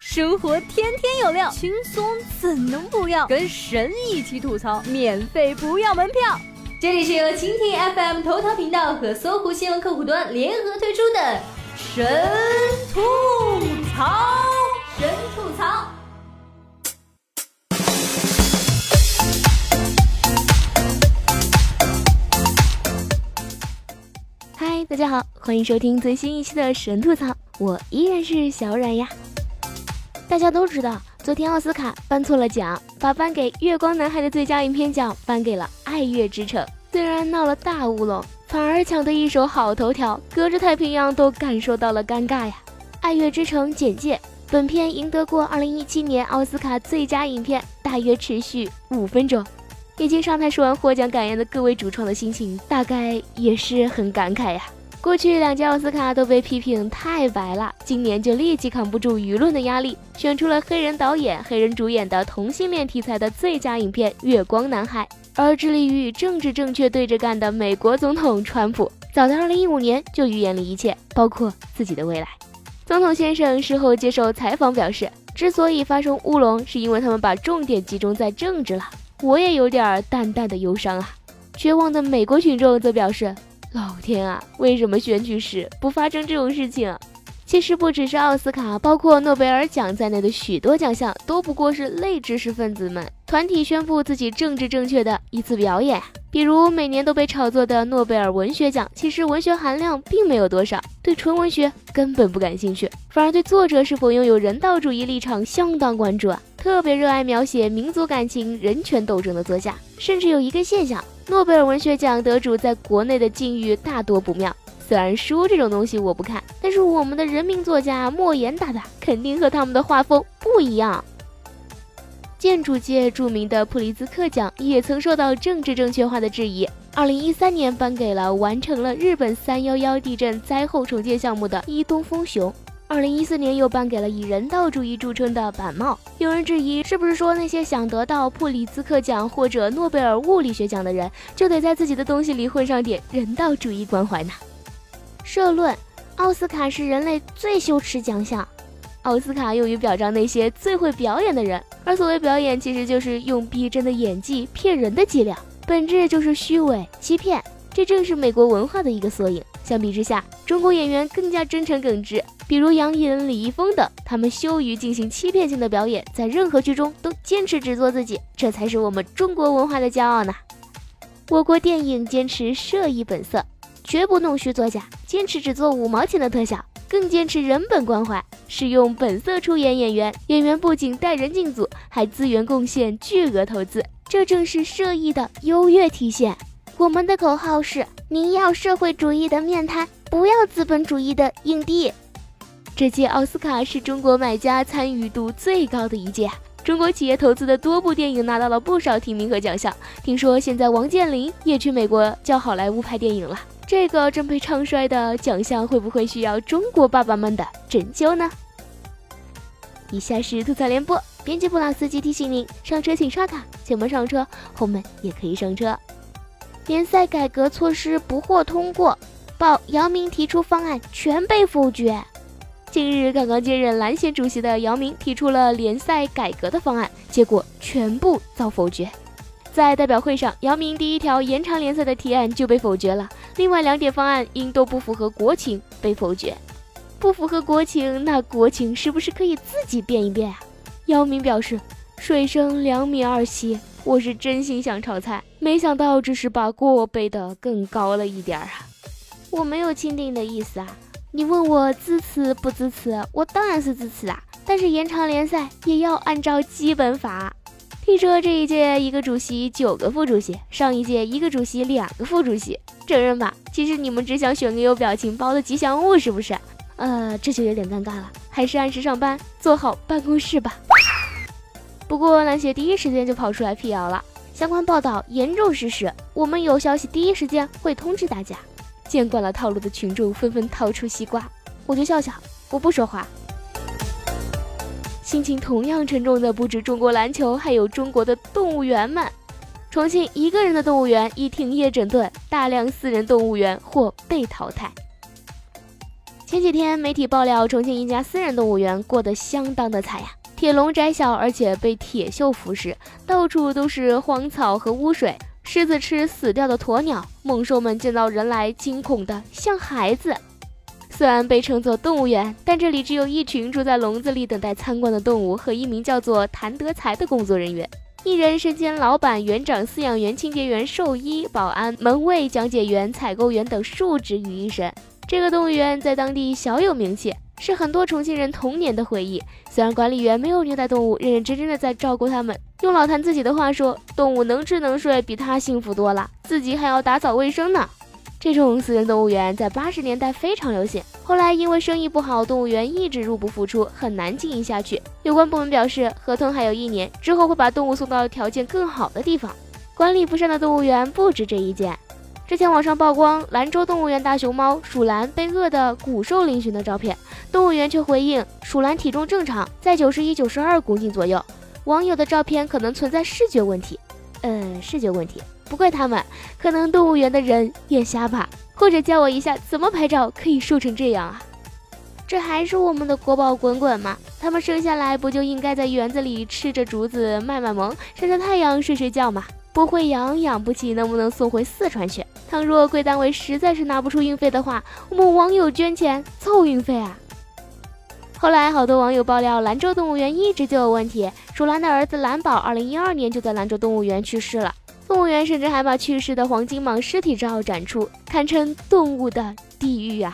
生活天天有料，轻松怎能不要？跟神一起吐槽，免费不要门票。这里是由蜻蜓 FM 头条频道和搜狐新闻客户端联合推出的神吐槽，神吐槽。嗨，大家好，欢迎收听最新一期的神吐槽，我依然是小冉呀。大家都知道，昨天奥斯卡颁错了奖，把颁给《月光男孩》的最佳影片奖颁给了《爱乐之城》。虽然闹了大乌龙，反而抢得一手好头条，隔着太平洋都感受到了尴尬呀。《爱乐之城》简介：本片赢得过2017年奥斯卡最佳影片，大约持续五分钟。已经上台说完获奖感言的各位主创的心情，大概也是很感慨呀。过去两届奥斯卡都被批评太白了，今年就立即扛不住舆论的压力，选出了黑人导演、黑人主演的同性恋题材的最佳影片《月光男孩》。而致力于与政治正确对着干的美国总统川普，早在2015年就预言了一切，包括自己的未来。总统先生事后接受采访表示，之所以发生乌龙，是因为他们把重点集中在政治了。我也有点淡淡的忧伤啊。绝望的美国群众则表示。老天啊，为什么选举时不发生这种事情？其实不只是奥斯卡，包括诺贝尔奖在内的许多奖项，都不过是类知识分子们团体宣布自己政治正确的一次表演。比如每年都被炒作的诺贝尔文学奖，其实文学含量并没有多少，对纯文学根本不感兴趣，反而对作者是否拥有人道主义立场相当关注啊！特别热爱描写民族感情、人权斗争的作家，甚至有一个现象。诺贝尔文学奖得主在国内的境遇大多不妙。虽然书这种东西我不看，但是我们的人民作家莫言大大肯定和他们的画风不一样。建筑界著名的普利兹克奖也曾受到政治正确化的质疑。二零一三年颁给了完成了日本三幺幺地震灾后重建项目的伊东丰雄。二零一四年又颁给了以人道主义著称的板帽。有人质疑，是不是说那些想得到普利兹克奖或者诺贝尔物理学奖的人，就得在自己的东西里混上点人道主义关怀呢？社论：奥斯卡是人类最羞耻奖项。奥斯卡用于表彰那些最会表演的人，而所谓表演，其实就是用逼真的演技骗人的伎俩，本质就是虚伪欺骗。这正是美国文化的一个缩影。相比之下，中国演员更加真诚耿直，比如杨颖、李易峰等，他们羞于进行欺骗性的表演，在任何剧中都坚持只做自己，这才是我们中国文化的骄傲呢。我国电影坚持摄影本色，绝不弄虚作假，坚持只做五毛钱的特效，更坚持人本关怀，使用本色出演演员，演员不仅带人进组，还资源贡献巨额投资，这正是摄影的优越体现。我们的口号是：您要社会主义的面瘫，不要资本主义的影帝。这届奥斯卡是中国买家参与度最高的一届，中国企业投资的多部电影拿到了不少提名和奖项。听说现在王健林也去美国教好莱坞拍电影了，这个正被唱衰的奖项会不会需要中国爸爸们的拯救呢？以下是吐槽联播，编辑布拉斯基提醒您：上车请刷卡，前门上车，后门也可以上车。联赛改革措施不获通过，报姚明提出方案全被否决。近日，刚刚接任篮协主席的姚明提出了联赛改革的方案，结果全部遭否决。在代表会上，姚明第一条延长联赛的提案就被否决了，另外两点方案因都不符合国情被否决。不符合国情，那国情是不是可以自己变一变啊？姚明表示：“水深两米二七。”我是真心想炒菜，没想到只是把锅背得更高了一点儿啊！我没有钦定的意思啊！你问我支持不支持？我当然是支持啊！但是延长联赛也要按照基本法。听说这一届一个主席九个副主席，上一届一个主席两个副主席，承认吧？其实你们只想选个有表情包的吉祥物，是不是？呃，这就有点尴尬了，还是按时上班，做好办公室吧。不过篮协第一时间就跑出来辟谣了，相关报道严重失实，我们有消息第一时间会通知大家。见惯了套路的群众纷纷掏出西瓜，我就笑笑，我不说话。心情同样沉重的不止中国篮球，还有中国的动物园们。重庆一个人的动物园已停业整顿，大量私人动物园或被淘汰。前几天媒体爆料，重庆一家私人动物园过得相当的惨呀，铁笼窄小，而且被铁锈腐蚀，到处都是荒草和污水。狮子吃死掉的鸵鸟，猛兽们见到人来惊恐的像孩子。虽然被称作动物园，但这里只有一群住在笼子里等待参观的动物和一名叫做谭德才的工作人员。一人身兼老板、园长、饲养员、清洁员、兽医、保安、门卫、讲解员、采购员等数职于一身。这个动物园在当地小有名气，是很多重庆人童年的回忆。虽然管理员没有虐待动物，认认真真的在照顾他们。用老谭自己的话说，动物能吃能睡，比他幸福多了，自己还要打扫卫生呢。这种私人动物园在八十年代非常流行，后来因为生意不好，动物园一直入不敷出，很难经营下去。有关部门表示，合同还有一年，之后会把动物送到条件更好的地方。管理不善的动物园不止这一件。之前网上曝光兰州动物园大熊猫鼠兰被饿得骨瘦嶙峋的照片，动物园却回应鼠兰体重正常，在九十一、九十二公斤左右。网友的照片可能存在视觉问题，呃，视觉问题不怪他们，可能动物园的人也瞎吧。或者教我一下怎么拍照可以瘦成这样啊？这还是我们的国宝滚滚吗？他们生下来不就应该在园子里吃着竹子卖卖萌，晒晒太阳睡睡觉吗？不会养养不起，能不能送回四川去？倘若贵单位实在是拿不出运费的话，我们网友捐钱凑运费啊！后来好多网友爆料，兰州动物园一直就有问题。鼠兰的儿子蓝宝，二零一二年就在兰州动物园去世了。动物园甚至还把去世的黄金蟒尸体照展出，堪称动物的地狱啊！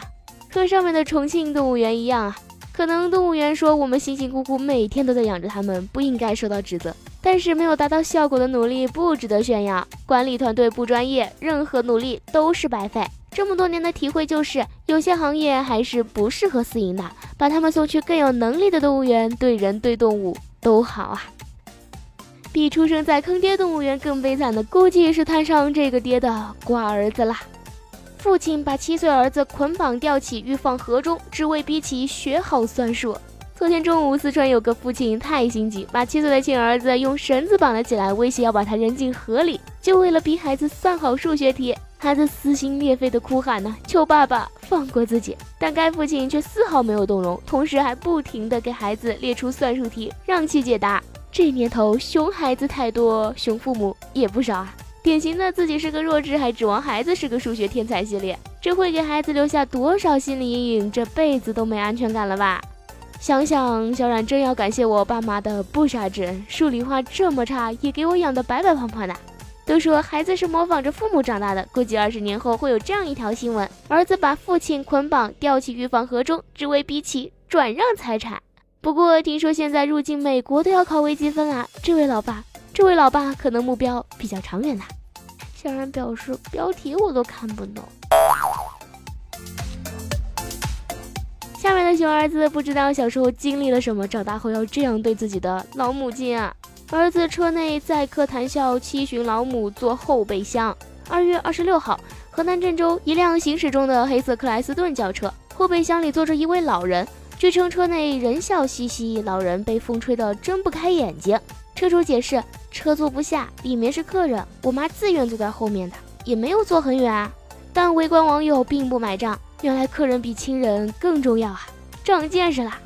和上面的重庆动物园一样啊。可能动物园说我们辛辛苦苦每天都在养着它们，不应该受到指责。但是没有达到效果的努力不值得炫耀，管理团队不专业，任何努力都是白费。这么多年的体会就是，有些行业还是不适合私营的，把他们送去更有能力的动物园，对人对动物都好啊。比出生在坑爹动物园更悲惨的，估计是摊上这个爹的瓜儿子啦。父亲把七岁儿子捆绑吊起，欲放河中，只为逼其学好算术。昨天中午，四川有个父亲太心急，把七岁的亲儿子用绳子绑了起来，威胁要把他扔进河里，就为了逼孩子算好数学题。孩子撕心裂肺的哭喊呢，求爸爸放过自己。但该父亲却丝毫没有动容，同时还不停地给孩子列出算术题，让其解答。这年头，熊孩子太多，熊父母也不少啊。典型的自己是个弱智，还指望孩子是个数学天才系列，这会给孩子留下多少心理阴影？这辈子都没安全感了吧？想想小冉真要感谢我爸妈的不杀之恩，数理化这么差也给我养得白白胖胖的。都说孩子是模仿着父母长大的，估计二十年后会有这样一条新闻：儿子把父亲捆绑吊起预防河中，只为逼其转让财产。不过听说现在入境美国都要考微积分啊，这位老爸。这位老爸可能目标比较长远呐。小然表示标题我都看不懂。下面的熊儿子不知道小时候经历了什么，长大后要这样对自己的老母亲啊！儿子车内载客谈笑，七旬老母坐后备箱。二月二十六号，河南郑州一辆行驶中的黑色克莱斯顿轿车，后备箱里坐着一位老人，据称车内人笑嘻嘻，老人被风吹得睁不开眼睛。车主解释。车坐不下，里面是客人，我妈自愿坐在后面的，也没有坐很远啊。但围观网友并不买账，原来客人比亲人更重要啊，长见识啦！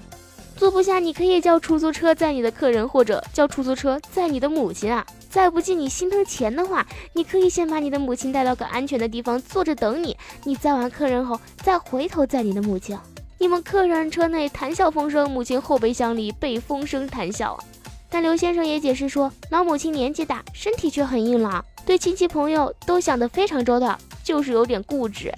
坐不下，你可以叫出租车载你的客人，或者叫出租车载你的母亲啊。再不济你心疼钱的话，你可以先把你的母亲带到个安全的地方坐着等你，你载完客人后再回头载你的母亲。你们客人车内谈笑风生，母亲后备箱里被风声谈笑啊。但刘先生也解释说，老母亲年纪大，身体却很硬朗，对亲戚朋友都想得非常周到，就是有点固执。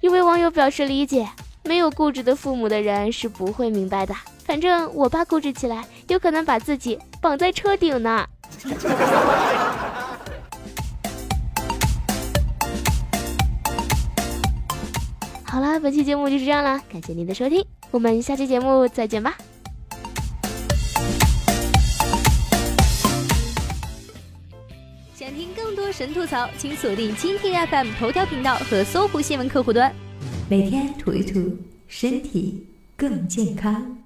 一位网友表示理解，没有固执的父母的人是不会明白的。反正我爸固执起来，有可能把自己绑在车顶呢。好啦，本期节目就是这样啦，感谢您的收听，我们下期节目再见吧。想听更多神吐槽，请锁定蜻蜓 FM 头条频道和搜狐新闻客户端，每天吐一吐，身体更健康。